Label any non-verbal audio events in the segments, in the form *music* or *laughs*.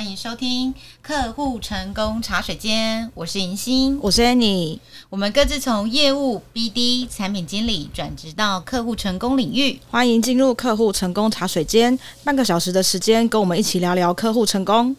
欢迎收听客户成功茶水间，我是银心，我是 Annie，我们各自从业务、BD、产品经理转职到客户成功领域，欢迎进入客户成功茶水间，半个小时的时间，跟我们一起聊聊客户成功。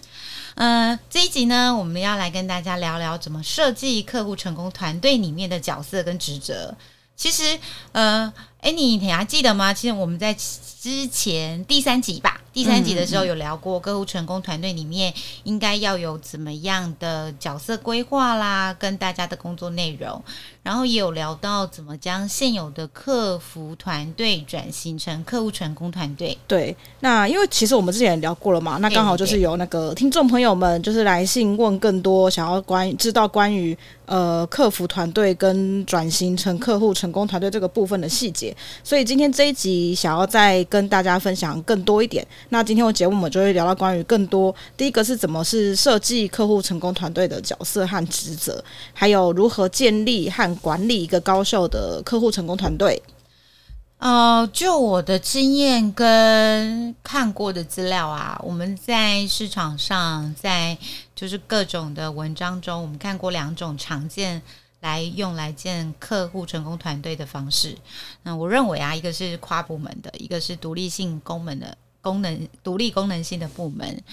嗯、呃，这一集呢，我们要来跟大家聊聊怎么设计客户成功团队里面的角色跟职责。其实，呃，Annie，你还记得吗？其实我们在之前第三集吧。第三集的时候有聊过，客户成功团队里面应该要有怎么样的角色规划啦，跟大家的工作内容，然后也有聊到怎么将现有的客服团队转型成客户成功团队。对，那因为其实我们之前也聊过了嘛，那刚好就是有那个听众朋友们就是来信问更多，想要关知道关于呃客服团队跟转型成客户成功团队这个部分的细节，所以今天这一集想要再跟大家分享更多一点。那今天我节目我们就会聊到关于更多，第一个是怎么是设计客户成功团队的角色和职责，还有如何建立和管理一个高效的客户成功团队。呃，就我的经验跟看过的资料啊，我们在市场上，在就是各种的文章中，我们看过两种常见来用来建客户成功团队的方式。那我认为啊，一个是跨部门的，一个是独立性功能的。功能独立功能性的部门，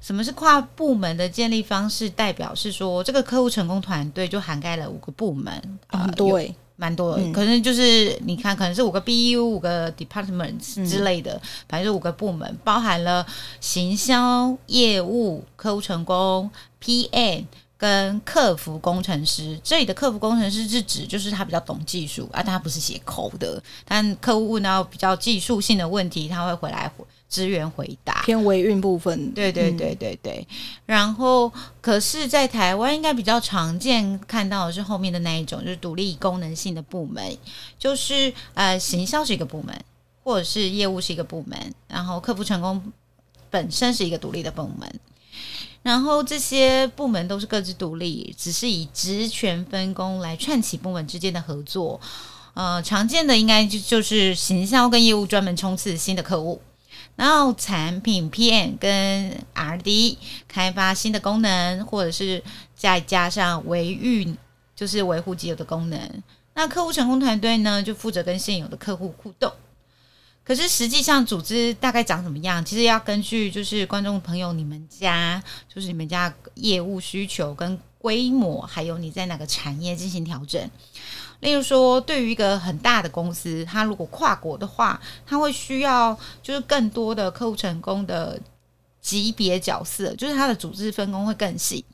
什么是跨部门的建立方式？代表是说，这个客户成功团队就涵盖了五个部门，很多诶，蛮多的。可能就是你看，可能是五个 BU、五个 departments 之类的，反正是五个部门，包含了行销、业务、客户成功、PM。跟客服工程师，这里的客服工程师是指就是他比较懂技术啊，他不是写口的，但客户问到比较技术性的问题，他会回来支援回答，偏维运部分。对对对对对。然后，可是，在台湾应该比较常见看到的是后面的那一种，就是独立功能性的部门，就是呃，行销是一个部门，或者是业务是一个部门，然后客服成功本身是一个独立的部门。然后这些部门都是各自独立，只是以职权分工来串起部门之间的合作。呃，常见的应该就就是行销跟业务专门冲刺新的客户，然后产品 PM 跟 RD 开发新的功能，或者是再加上维运，就是维护既有的功能。那客户成功团队呢，就负责跟现有的客户互动。可是实际上组织大概长什么样？其实要根据就是观众朋友你们家，就是你们家业务需求跟规模，还有你在哪个产业进行调整。例如说，对于一个很大的公司，它如果跨国的话，它会需要就是更多的客户成功的级别角色，就是它的组织分工会更细。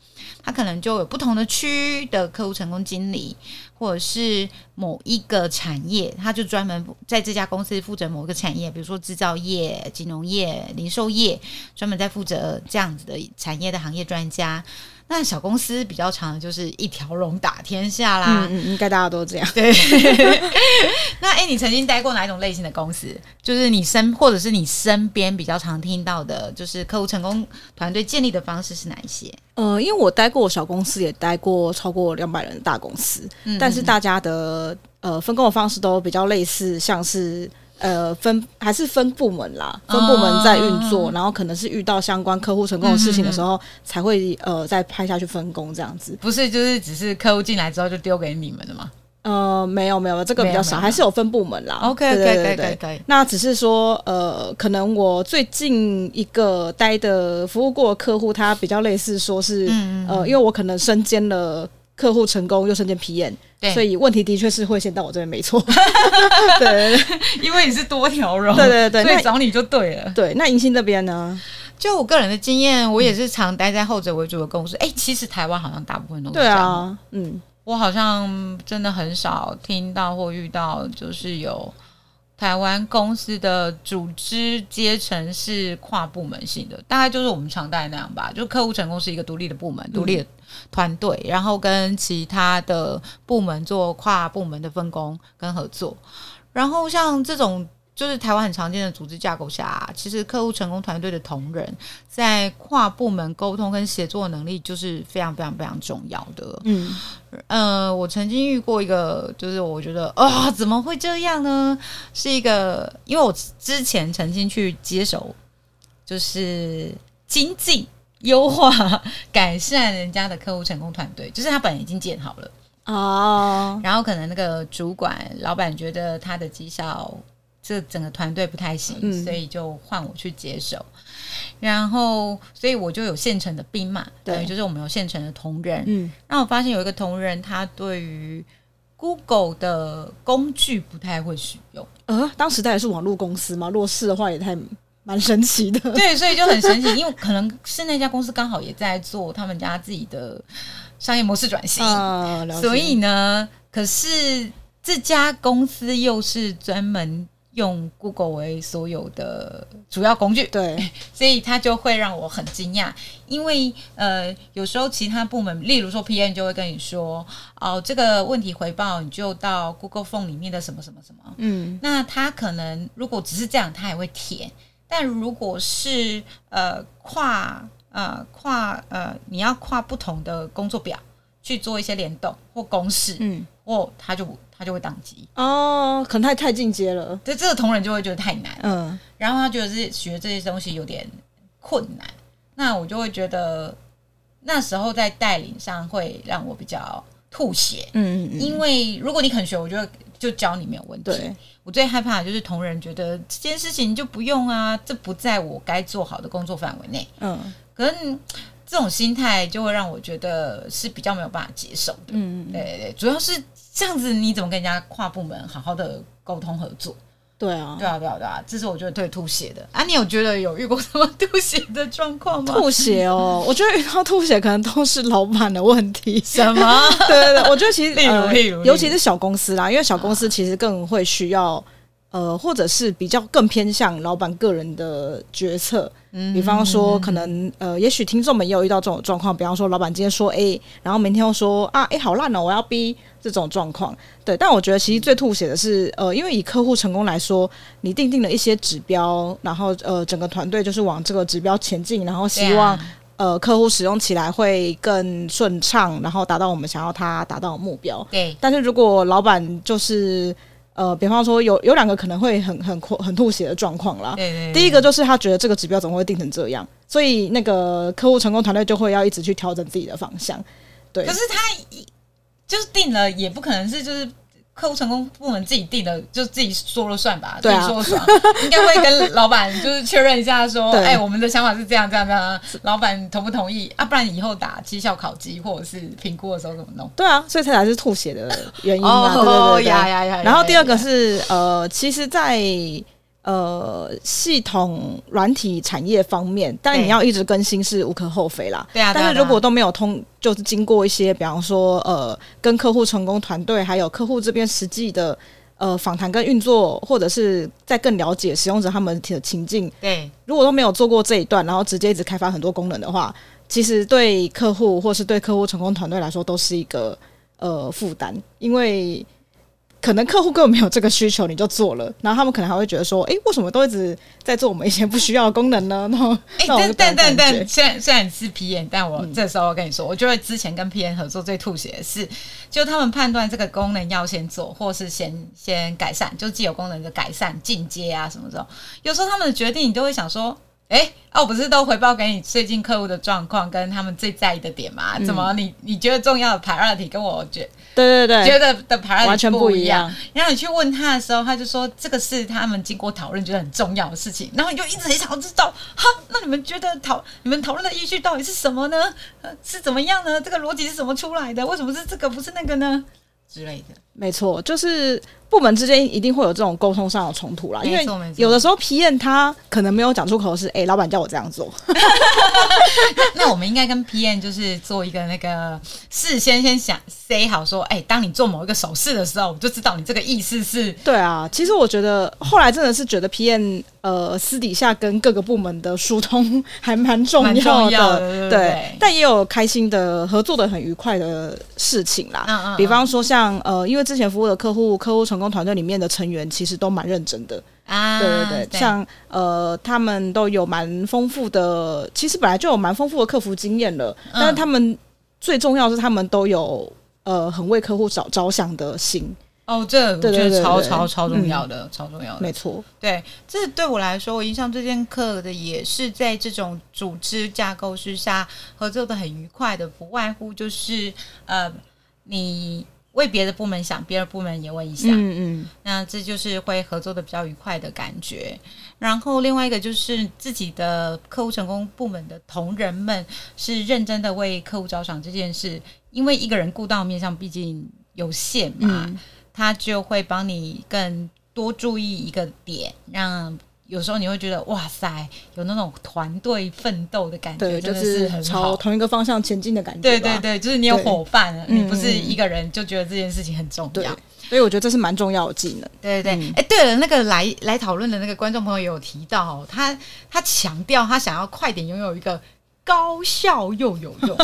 它可能就有不同的区的客户成功经理，或者是某一个产业，他就专门在这家公司负责某一个产业，比如说制造业、金融业、零售业，专门在负责这样子的产业的行业专家。那小公司比较长就是一条龙打天下啦，嗯，应该大家都这样。对，*laughs* 那哎、欸，你曾经待过哪一种类型的公司？就是你身或者是你身边比较常听到的，就是客户成功团队建立的方式是哪一些？呃，因为我待过小公司，也待过超过两百人的大公司，嗯、但是大家的呃分工的方式都比较类似，像是。呃，分还是分部门啦，分部门在运作，哦、然后可能是遇到相关客户成功的事情的时候，才会呃再派下去分工这样子。不是，就是只是客户进来之后就丢给你们的吗？呃，没有没有，这个比较少，还是有分部门啦。OK，对对对对。那只是说，呃，可能我最近一个待的服务过的客户，他比较类似说是，嗯、呃，因为我可能身兼了。客户成功又身兼 PM，对，所以问题的确是会先到我这边，没错。*laughs* 对，因为你是多条龙，对对对，所以找你就对了。对，那银星这边呢？就我个人的经验，我也是常待在后者为主的公司。哎、嗯欸，其实台湾好像大部分都是这样。对啊，嗯，我好像真的很少听到或遇到，就是有。台湾公司的组织阶层是跨部门性的，大概就是我们常待那样吧。就客户成功是一个独立的部门、独立的团队，然后跟其他的部门做跨部门的分工跟合作。然后像这种。就是台湾很常见的组织架构下，啊，其实客户成功团队的同仁在跨部门沟通跟协作能力就是非常非常非常重要的。嗯，呃，我曾经遇过一个，就是我觉得啊，哦，怎么会这样呢？是一个，因为我之前曾经去接手，就是精进优化、改善人家的客户成功团队，*laughs* 就是他本来已经建好了哦，然后可能那个主管、老板觉得他的绩效这整个团队不太行，嗯、所以就换我去接手。然后，所以我就有现成的兵嘛，对，就是我们有现成的同仁。嗯，那我发现有一个同仁，他对于 Google 的工具不太会使用。呃，当时他也是网络公司嘛，若是的话也太蛮神奇的。*laughs* 对，所以就很神奇，因为可能是那家公司刚好也在做他们家自己的商业模式转型，啊，所以呢，可是这家公司又是专门。用 Google 为所有的主要工具，对，*laughs* 所以他就会让我很惊讶，因为呃，有时候其他部门，例如说 PM 就会跟你说，哦，这个问题回报你就到 Google Form 里面的什么什么什么，嗯，那他可能如果只是这样，他也会填，但如果是呃跨呃跨呃你要跨不同的工作表去做一些联动或公式，嗯，哦，他就。他就会宕机。哦，可能太太进阶了，对这个同仁就会觉得太难，嗯，然后他觉得是学这些东西有点困难，那我就会觉得那时候在带领上会让我比较吐血，嗯嗯嗯，因为如果你肯学，我觉得就教你没有问题。对，我最害怕的就是同仁觉得这件事情就不用啊，这不在我该做好的工作范围内，嗯，可能这种心态就会让我觉得是比较没有办法接受的，嗯嗯，对对对，主要是。这样子你怎么跟人家跨部门好好的沟通合作？对啊，对啊，对啊，对啊，这是我觉得最吐血的啊！你有觉得有遇过什么吐血的状况吗？吐血哦，*laughs* 我觉得遇到吐血可能都是老板的问题。什么？*laughs* 对对对，我觉得其实 *laughs* 例如例如，尤其是小公司啦，因为小公司其实更会需要呃，或者是比较更偏向老板个人的决策。嗯，比方说，可能呃，也许听众们也有遇到这种状况，比方说，老板今天说 A，然后明天又说啊，A 好烂哦，我要 B。这种状况，对，但我觉得其实最吐血的是，呃，因为以客户成功来说，你定定了一些指标，然后呃，整个团队就是往这个指标前进，然后希望、啊、呃客户使用起来会更顺畅，然后达到我们想要他达到的目标。对，但是如果老板就是呃，比方说有有两个可能会很很很吐血的状况啦。对，对，对，第一个就是他觉得这个指标怎么会定成这样，所以那个客户成功团队就会要一直去调整自己的方向。对，可是他。就是定了，也不可能是就是客户成功部门自己定的，就自己说了算吧。对啊，自己说了算，应该会跟老板就是确认一下，说，哎、欸，我们的想法是这样这样这样，老板同不同意啊？不然以后打绩效考级或者是评估的时候怎么弄？对啊，所以才才是吐血的原因啊！对对对对，呀呀呀！然后第二个是呃，其实，在呃，系统软体产业方面，但你要一直更新是无可厚非啦。对啊，但是如果都没有通，就是经过一些，比方说呃，跟客户成功团队还有客户这边实际的呃访谈跟运作，或者是在更了解使用者他们的情境。对，如果都没有做过这一段，然后直接一直开发很多功能的话，其实对客户或是对客户成功团队来说都是一个呃负担，因为。可能客户根本没有这个需求，你就做了，然后他们可能还会觉得说，哎，为什么都一直在做我们以前不需要的功能呢？*laughs* 然后，哎，但但但但，虽然虽然是 PM，但我这时候我跟你说，嗯、我觉得之前跟 PM 合作最吐血的是，就他们判断这个功能要先做，或是先先改善，就既有功能的改善、进阶啊什么的，有时候他们的决定，你都会想说。哎，哦、啊，我不是都回报给你最近客户的状况跟他们最在意的点吗？嗯、怎么你你觉得重要的 priority 跟我觉对对对觉得的 priority 完全不一样？然后你去问他的时候，他就说这个是他们经过讨论觉得很重要的事情。然后你就一直很想知道，哈，那你们觉得讨你们讨论的依据到底是什么呢？是怎么样呢？这个逻辑是怎么出来的？为什么是这个不是那个呢？之类的。没错，就是。部门之间一定会有这种沟通上的冲突啦，因为有的时候 PM 他可能没有讲出口是，哎、欸，老板叫我这样做。*laughs* 那我们应该跟 PM 就是做一个那个事先先想 say 好说，哎、欸，当你做某一个手势的时候，我就知道你这个意思是。对啊，其实我觉得后来真的是觉得 PM 呃私底下跟各个部门的疏通还蛮重要的，对，但也有开心的合作的很愉快的事情啦。嗯嗯嗯，比方说像呃，因为之前服务的客户客户成功团队里面的成员其实都蛮认真的。啊，对对对，对。像呃，他们都有蛮丰富的，其实本来就有蛮丰富的客服经验了，嗯、但是他们最重要是他们都有呃很为客户着着想的心，哦，这我觉得超超超重要的，超重要的，没错。对，这对我来说，我印象最深刻的也是在这种组织架构之下合作的很愉快的，不外乎就是呃，你为别的部门想，别的部门也为你想，嗯嗯，那这就是会合作的比较愉快的感觉。然后另外一个就是自己的客户成功部门的同仁们是认真的为客户着想这件事，因为一个人顾到面向毕竟有限嘛。嗯他就会帮你更多注意一个点，让有时候你会觉得哇塞，有那种团队奋斗的感觉，就是朝同一个方向前进的感觉。对对对，就是你有伙伴了，你不是一个人就觉得这件事情很重要。所以我觉得这是蛮重要的技能。对对对，哎、嗯，对了，那个来来讨论的那个观众朋友也有提到，他他强调他想要快点拥有一个。高效又有用，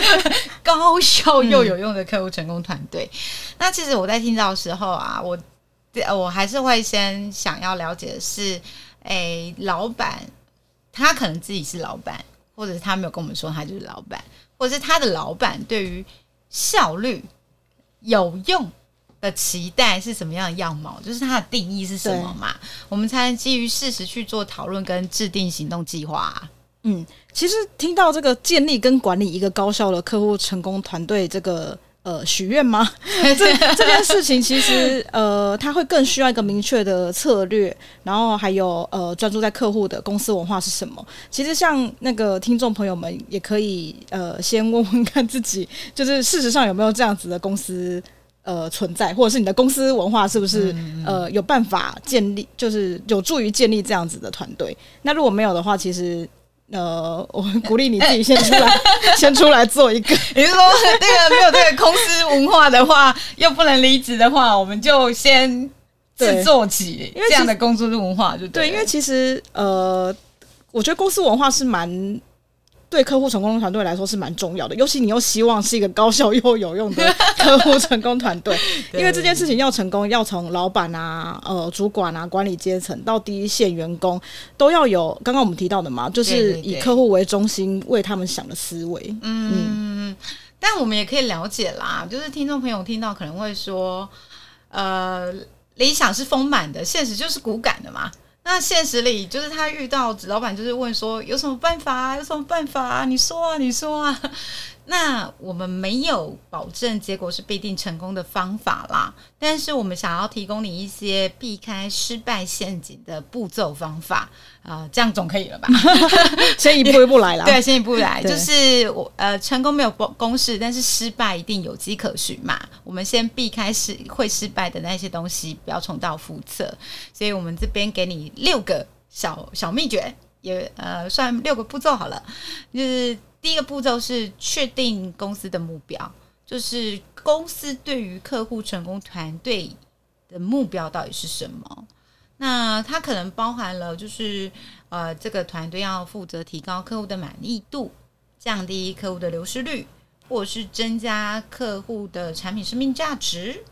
*laughs* 高效又有用的客户成功团队。嗯、那其实我在听到的时候啊，我我还是会先想要了解的是，诶，老板他可能自己是老板，或者是他没有跟我们说他就是老板，或者是他的老板对于效率有用的期待是什么样的样貌，就是他的定义是什么嘛？我们才能基于事实去做讨论跟制定行动计划啊。嗯，其实听到这个建立跟管理一个高效的客户成功团队，这个呃许愿吗？*laughs* 这这件事情其实呃，他会更需要一个明确的策略，然后还有呃，专注在客户的公司文化是什么。其实像那个听众朋友们也可以呃，先问问看自己，就是事实上有没有这样子的公司呃存在，或者是你的公司文化是不是呃有办法建立，就是有助于建立这样子的团队。那如果没有的话，其实。呃，我鼓励你自己先出来，*laughs* 先出来做一个。*laughs* 你是说那个没有这个公司文化的话，*laughs* 又不能离职的话，我们就先自做起，因为这样的公司文化就对。对，因为其实呃，我觉得公司文化是蛮。对客户成功团队来说是蛮重要的，尤其你又希望是一个高效又有用的 *laughs* 客户成功团队，*laughs* 因为这件事情要成功，要从老板啊、呃主管啊、管理阶层到第一线员工，都要有刚刚我们提到的嘛，就是以客户为中心，为他们想的思维。嗯，嗯，但我们也可以了解啦，就是听众朋友听到可能会说，呃，理想是丰满的，现实就是骨感的嘛。那现实里，就是他遇到老板，就是问说有什么办法啊？有什么办法啊？你说啊，你说啊。那我们没有保证结果是必定成功的方法啦，但是我们想要提供你一些避开失败陷阱的步骤方法啊、呃，这样总可以了吧？*laughs* 先一步一步来啦。*laughs* 对，先一步来，就是我呃，成功没有公式，但是失败一定有迹可循嘛。我们先避开失会失败的那些东西，不要重蹈覆辙。所以我们这边给你六个小小秘诀，也呃算六个步骤好了，就是。第一个步骤是确定公司的目标，就是公司对于客户成功团队的目标到底是什么？那它可能包含了，就是呃，这个团队要负责提高客户的满意度，降低客户的流失率，或者是增加客户的产品生命价值。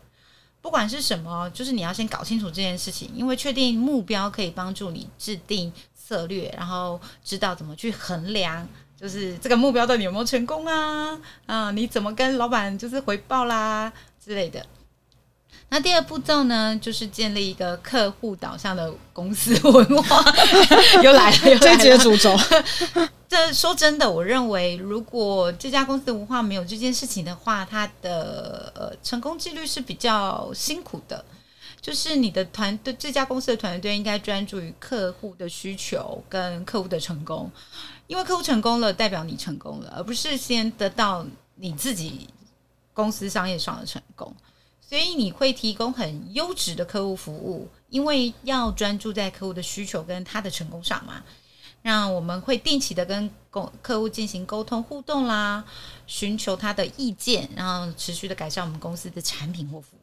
不管是什么，就是你要先搞清楚这件事情，因为确定目标可以帮助你制定策略，然后知道怎么去衡量。就是这个目标到底有没有成功啊？啊，你怎么跟老板就是回报啦之类的？那第二步骤呢，就是建立一个客户导向的公司文化。*laughs* 又来了，又来了，这节主轴。*laughs* 这说真的，我认为如果这家公司的文化没有这件事情的话，它的呃成功几率是比较辛苦的。就是你的团队，这家公司的团队应该专注于客户的需求跟客户的成功。因为客户成功了，代表你成功了，而不是先得到你自己公司商业上的成功。所以你会提供很优质的客户服务，因为要专注在客户的需求跟他的成功上嘛。那我们会定期的跟客户进行沟通互动啦，寻求他的意见，然后持续的改善我们公司的产品或服务。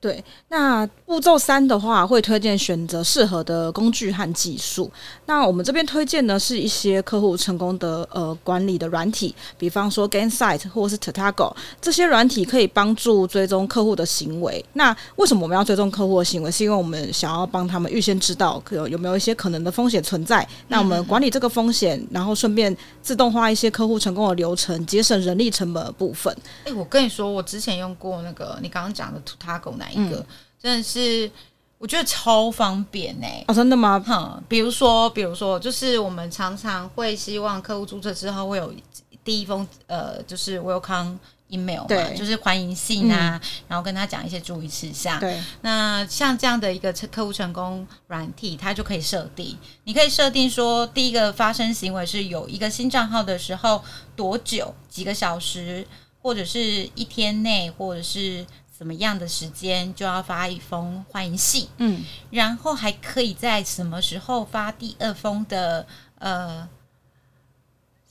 对，那步骤三的话，会推荐选择适合的工具和技术。那我们这边推荐的是一些客户成功的呃管理的软体，比方说 Gainsight 或是 Tatago 这些软体可以帮助追踪客户的行为。那为什么我们要追踪客户的行为？是因为我们想要帮他们预先知道有有没有一些可能的风险存在。那我们管理这个风险，然后顺便自动化一些客户成功的流程，节省人力成本的部分。哎，我跟你说，我之前用过那个你刚刚讲的 Tatago 那。一个，嗯、真的是我觉得超方便呢、欸。哦，真的吗？哼，比如说，比如说，就是我们常常会希望客户注册之后会有第一封呃，就是 welcome。email 嘛，对就是欢迎信啊，嗯、然后跟他讲一些注意事项。对，那像这样的一个客户成功软体，它就可以设定，你可以设定说，第一个发生行为是有一个新账号的时候多久，几个小时，或者是一天内，或者是怎么样的时间，就要发一封欢迎信。嗯，然后还可以在什么时候发第二封的呃。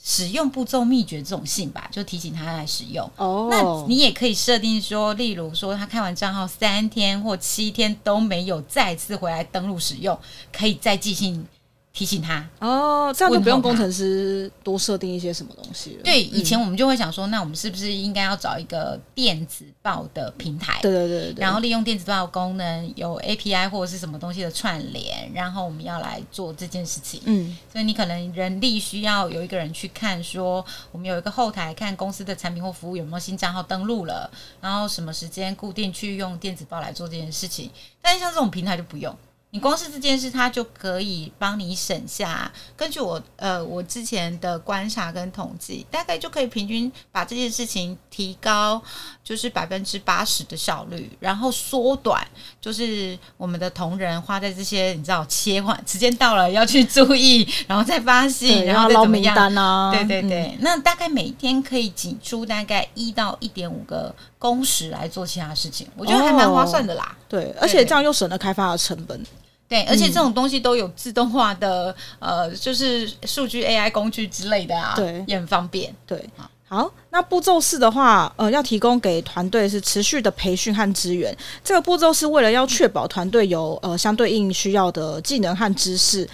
使用步骤秘诀这种信吧，就提醒他来使用。哦，那你也可以设定说，例如说他开完账号三天或七天都没有再次回来登录使用，可以再寄信。提醒他哦，这样就不用工程师多设定一些什么东西了。对，以前我们就会想说，嗯、那我们是不是应该要找一个电子报的平台？对对对，对，然后利用电子报的功能，有 API 或者是什么东西的串联，然后我们要来做这件事情。嗯，所以你可能人力需要有一个人去看，说我们有一个后台看公司的产品或服务有没有新账号登录了，然后什么时间固定去用电子报来做这件事情。但是像这种平台就不用。你光是这件事，它就可以帮你省下。根据我呃我之前的观察跟统计，大概就可以平均把这件事情提高，就是百分之八十的效率，然后缩短就是我们的同仁花在这些你知道切换时间到了要去注意，然后再发信，然后再怎么样啊？对对对，嗯、那大概每天可以挤出大概一到一点五个工时来做其他事情，我觉得还蛮划算的啦。哦、对，而且这样又省了开发的成本。对，而且这种东西都有自动化的，嗯、呃，就是数据 AI 工具之类的啊，对，也很方便。对，好，那步骤四的话，呃，要提供给团队是持续的培训和资源。这个步骤是为了要确保团队有呃相对应需要的技能和知识。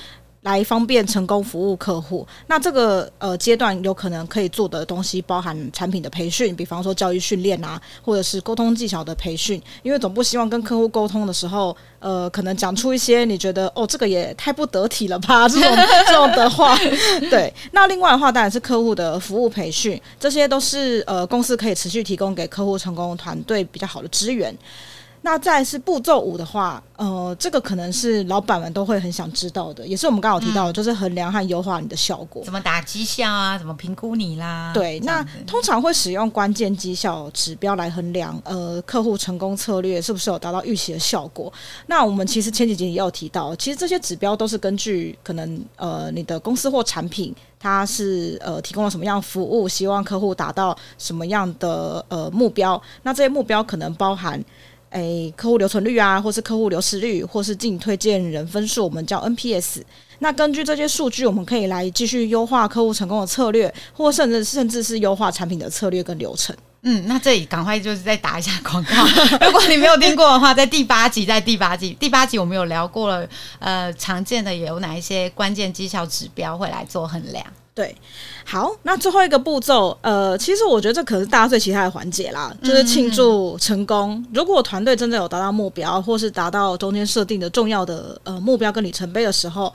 来方便成功服务客户。那这个呃阶段有可能可以做的东西，包含产品的培训，比方说教育训练啊，或者是沟通技巧的培训。因为总不希望跟客户沟通的时候，呃，可能讲出一些你觉得哦，这个也太不得体了吧 *laughs* 这种这种的话。对。那另外的话，当然是客户的服务培训，这些都是呃公司可以持续提供给客户成功团队比较好的资源。那再是步骤五的话，呃，这个可能是老板们都会很想知道的，也是我们刚好提到的，嗯、就是衡量和优化你的效果，怎么打绩效啊，怎么评估你啦？对，那通常会使用关键绩效指标来衡量，呃，客户成功策略是不是有达到预期的效果。那我们其实前几集也有提到，其实这些指标都是根据可能呃你的公司或产品，它是呃提供了什么样的服务，希望客户达到什么样的呃目标。那这些目标可能包含。诶，客户留存率啊，或是客户流失率，或是进推荐人分数，我们叫 NPS。那根据这些数据，我们可以来继续优化客户成功的策略，或甚至甚至是优化产品的策略跟流程。嗯，那这里赶快就是再打一下广告。*laughs* 如果你没有听过的话，在第八集，在第八集，第八集我们有聊过了。呃，常见的有哪一些关键绩效指标会来做衡量？对，好，那最后一个步骤，呃，其实我觉得这可是大家最期待的环节啦，就是庆祝成功。嗯、如果团队真的有达到目标，或是达到中间设定的重要的呃目标跟里程碑的时候，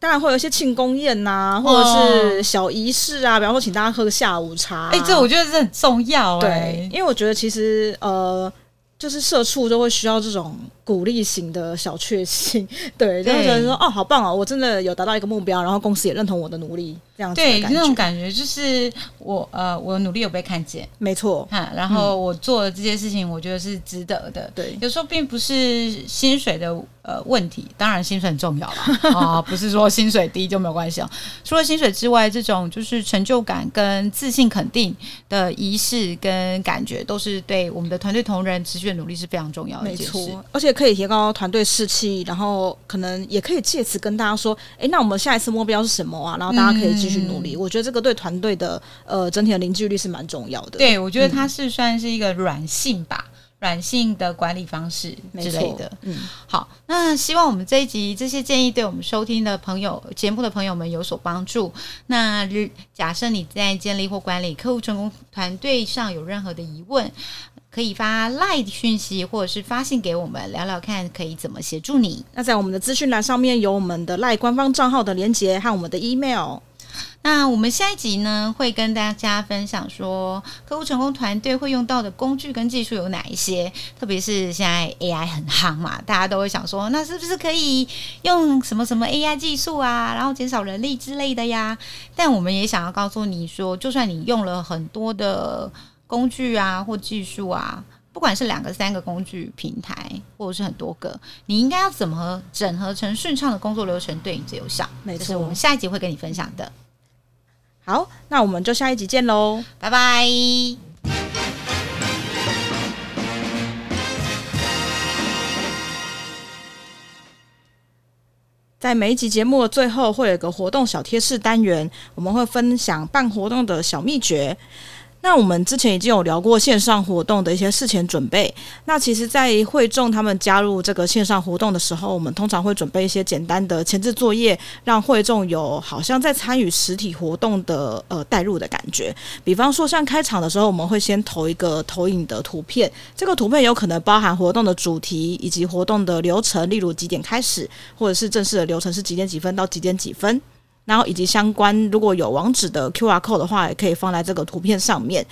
当然会有一些庆功宴呐、啊，或者是小仪式啊，比方说请大家喝个下午茶。哎、欸，这我觉得这很重要、欸，对，因为我觉得其实呃，就是社畜都会需要这种。鼓励型的小确幸，*laughs* 对，就是觉得说哦，好棒哦，我真的有达到一个目标，然后公司也认同我的努力，这样子对，那种感觉就是我呃，我的努力有被看见，没错，哈，然后我做的这些事情，我觉得是值得的，对，有时候并不是薪水的呃问题，当然薪水很重要啦，啊，*laughs* 不是说薪水低就没有关系哦，除了薪水之外，这种就是成就感跟自信肯定的仪式跟感觉，都是对我们的团队同仁持续的努力是非常重要的一件事，而且。可以提高团队士气，然后可能也可以借此跟大家说：“哎，那我们下一次目标是什么啊？”然后大家可以继续努力。嗯、我觉得这个对团队的呃整体的凝聚力是蛮重要的。对，我觉得它是算是一个软性吧，嗯、软性的管理方式之类的。嗯，好，那希望我们这一集这些建议对我们收听的朋友、节目的朋友们有所帮助。那假设你在建立或管理客户成功团队上有任何的疑问，可以发 LINE 讯息，或者是发信给我们聊聊看，可以怎么协助你。那在我们的资讯栏上面有我们的 LINE 官方账号的连接和我们的 email。那我们下一集呢，会跟大家分享说，客户成功团队会用到的工具跟技术有哪一些？特别是现在 AI 很夯嘛，大家都会想说，那是不是可以用什么什么 AI 技术啊，然后减少人力之类的呀？但我们也想要告诉你说，就算你用了很多的工具啊或技术啊。不管是两个、三个工具平台，或者是很多个，你应该要怎么整合成顺畅的工作流程，对你最有效？没错，这是我们下一集会跟你分享的。好，那我们就下一集见喽，拜拜。在每一集节目的最后，会有一个活动小贴士单元，我们会分享办活动的小秘诀。那我们之前已经有聊过线上活动的一些事前准备。那其实，在会众他们加入这个线上活动的时候，我们通常会准备一些简单的前置作业，让会众有好像在参与实体活动的呃带入的感觉。比方说，像开场的时候，我们会先投一个投影的图片，这个图片有可能包含活动的主题以及活动的流程，例如几点开始，或者是正式的流程是几点几分到几点几分。然后以及相关，如果有网址的 QR code 的话，也可以放在这个图片上面。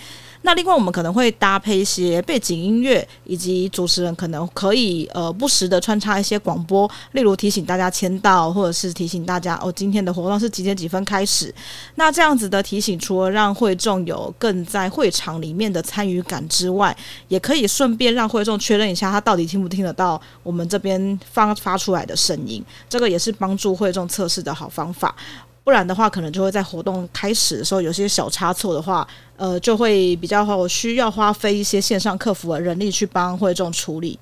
那另外，我们可能会搭配一些背景音乐，以及主持人可能可以呃不时的穿插一些广播，例如提醒大家签到，或者是提醒大家哦，今天的活动是几点几分开始。那这样子的提醒，除了让会众有更在会场里面的参与感之外，也可以顺便让会众确认一下他到底听不听得到我们这边发发出来的声音。这个也是帮助会众测试的好方法。不然的话，可能就会在活动开始的时候有些小差错的话，呃，就会比较需要花费一些线上客服的人力去帮会众处理。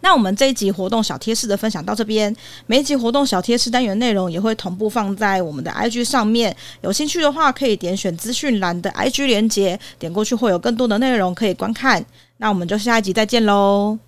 那我们这一集活动小贴士的分享到这边，每一集活动小贴士单元内容也会同步放在我们的 IG 上面，有兴趣的话可以点选资讯栏的 IG 连接，点过去会有更多的内容可以观看。那我们就下一集再见喽。